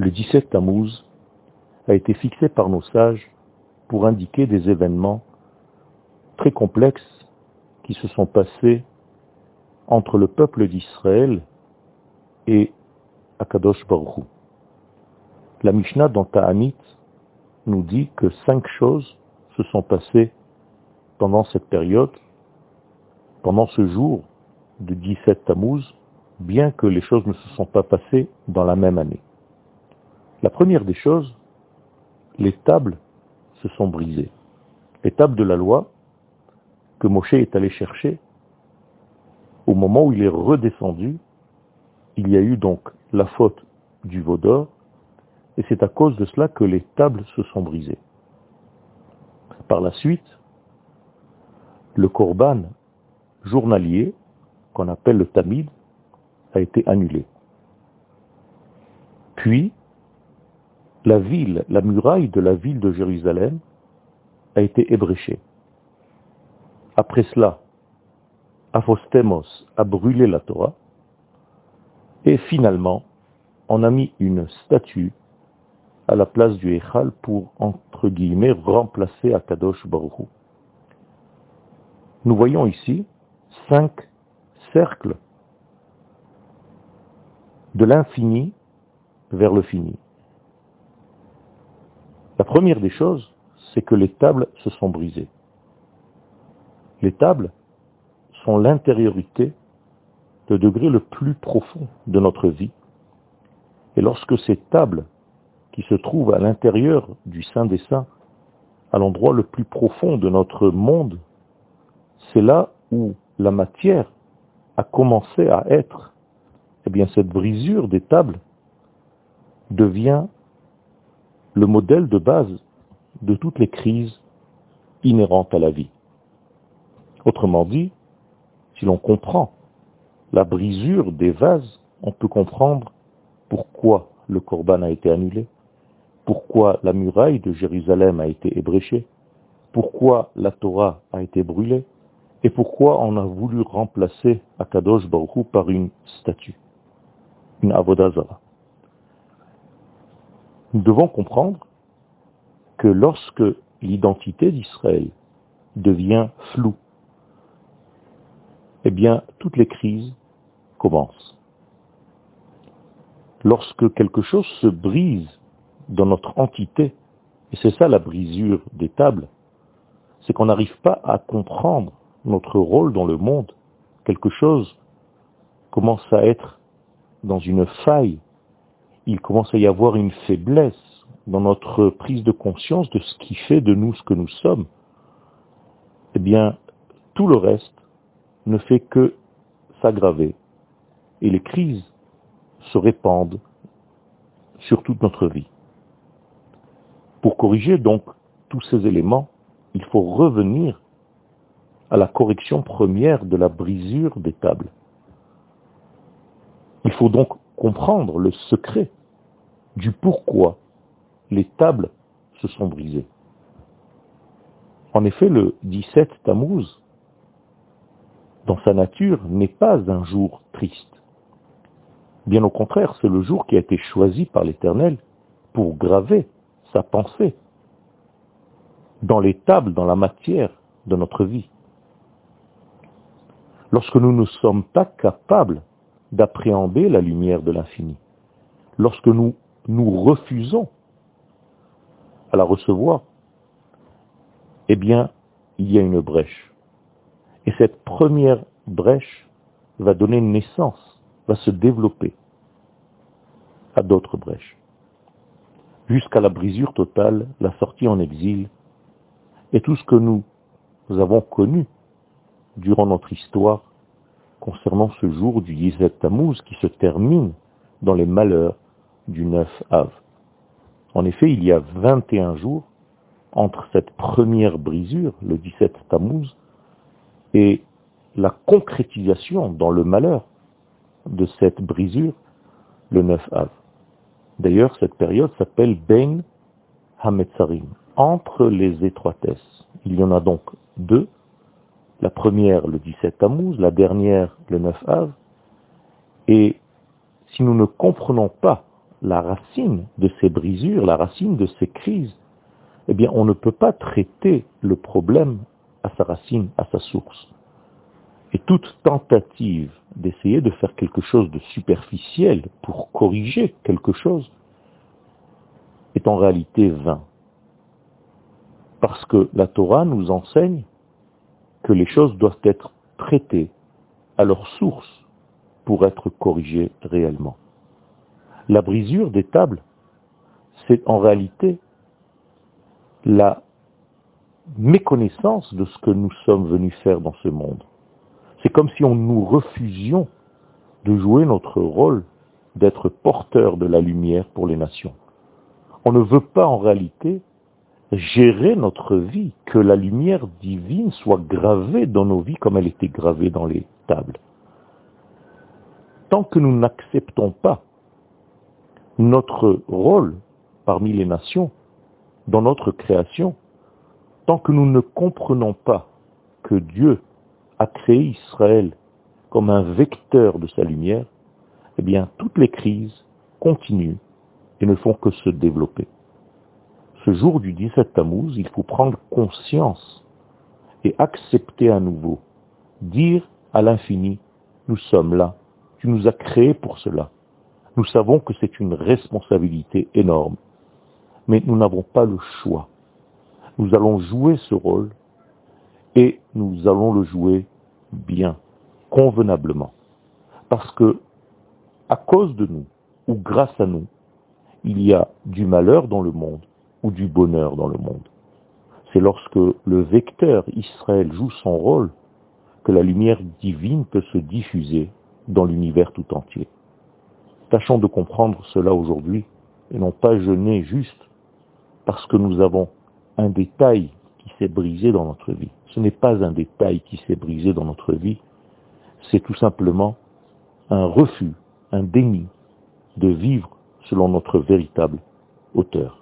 Le 17 Tammuz a été fixé par nos sages pour indiquer des événements très complexes qui se sont passés entre le peuple d'Israël et Akadosh Baruch La Mishnah dans Ta'anit nous dit que cinq choses se sont passées pendant cette période, pendant ce jour du 17 Tammuz, bien que les choses ne se sont pas passées dans la même année. La première des choses, les tables se sont brisées. Les tables de la loi que Moshe est allé chercher, au moment où il est redescendu, il y a eu donc la faute du veau d'or, et c'est à cause de cela que les tables se sont brisées. Par la suite, le korban journalier, qu'on appelle le tamid, a été annulé. Puis, la ville, la muraille de la ville de Jérusalem a été ébréchée. Après cela, Aphostemos a brûlé la Torah, et finalement, on a mis une statue à la place du Echal pour, entre guillemets, remplacer Akadosh Baruch Nous voyons ici cinq cercles de l'infini vers le fini. La première des choses, c'est que les tables se sont brisées. Les tables sont l'intériorité, le degré le plus profond de notre vie. Et lorsque ces tables, qui se trouvent à l'intérieur du Saint des Saints, à l'endroit le plus profond de notre monde, c'est là où la matière a commencé à être, eh bien cette brisure des tables devient le modèle de base de toutes les crises inhérentes à la vie. Autrement dit, si l'on comprend la brisure des vases, on peut comprendre pourquoi le Corban a été annulé, pourquoi la muraille de Jérusalem a été ébréchée, pourquoi la Torah a été brûlée, et pourquoi on a voulu remplacer Akadosh Baruch par une statue, une Avodazara. Nous devons comprendre que lorsque l'identité d'Israël devient floue, eh bien, toutes les crises commencent. Lorsque quelque chose se brise dans notre entité, et c'est ça la brisure des tables, c'est qu'on n'arrive pas à comprendre notre rôle dans le monde. Quelque chose commence à être dans une faille il commence à y avoir une faiblesse dans notre prise de conscience de ce qui fait de nous ce que nous sommes, eh bien, tout le reste ne fait que s'aggraver et les crises se répandent sur toute notre vie. Pour corriger donc tous ces éléments, il faut revenir à la correction première de la brisure des tables. Il faut donc comprendre le secret du pourquoi les tables se sont brisées. En effet, le 17 Tammuz, dans sa nature, n'est pas un jour triste. Bien au contraire, c'est le jour qui a été choisi par l'Éternel pour graver sa pensée dans les tables, dans la matière de notre vie. Lorsque nous ne sommes pas capables d'appréhender la lumière de l'infini, lorsque nous nous refusons à la recevoir, eh bien, il y a une brèche. Et cette première brèche va donner naissance, va se développer à d'autres brèches, jusqu'à la brisure totale, la sortie en exil, et tout ce que nous, avons connu durant notre histoire concernant ce jour du Yizet Tammuz qui se termine dans les malheurs du 9 Av. En effet, il y a 21 jours entre cette première brisure, le 17 Tammuz, et la concrétisation dans le malheur de cette brisure, le 9 Av. D'ailleurs, cette période s'appelle Ben Hametzarim, entre les étroitesses. Il y en a donc deux. La première, le 17 Tammuz, la dernière, le 9 Av. Et si nous ne comprenons pas la racine de ces brisures, la racine de ces crises, eh bien, on ne peut pas traiter le problème à sa racine, à sa source. Et toute tentative d'essayer de faire quelque chose de superficiel pour corriger quelque chose est en réalité vain. Parce que la Torah nous enseigne que les choses doivent être traitées à leur source pour être corrigées réellement. La brisure des tables, c'est en réalité la méconnaissance de ce que nous sommes venus faire dans ce monde. C'est comme si on nous refusions de jouer notre rôle d'être porteur de la lumière pour les nations. On ne veut pas en réalité gérer notre vie, que la lumière divine soit gravée dans nos vies comme elle était gravée dans les tables. Tant que nous n'acceptons pas notre rôle parmi les nations, dans notre création, tant que nous ne comprenons pas que Dieu a créé Israël comme un vecteur de sa lumière, eh bien toutes les crises continuent et ne font que se développer. Ce jour du 17 Tammuz, il faut prendre conscience et accepter à nouveau, dire à l'infini, nous sommes là, tu nous as créés pour cela. Nous savons que c'est une responsabilité énorme, mais nous n'avons pas le choix. Nous allons jouer ce rôle et nous allons le jouer bien, convenablement. Parce que, à cause de nous, ou grâce à nous, il y a du malheur dans le monde ou du bonheur dans le monde. C'est lorsque le vecteur Israël joue son rôle que la lumière divine peut se diffuser dans l'univers tout entier. Tâchons de comprendre cela aujourd'hui et non pas jeûner juste parce que nous avons un détail qui s'est brisé dans notre vie. Ce n'est pas un détail qui s'est brisé dans notre vie, c'est tout simplement un refus, un déni de vivre selon notre véritable auteur.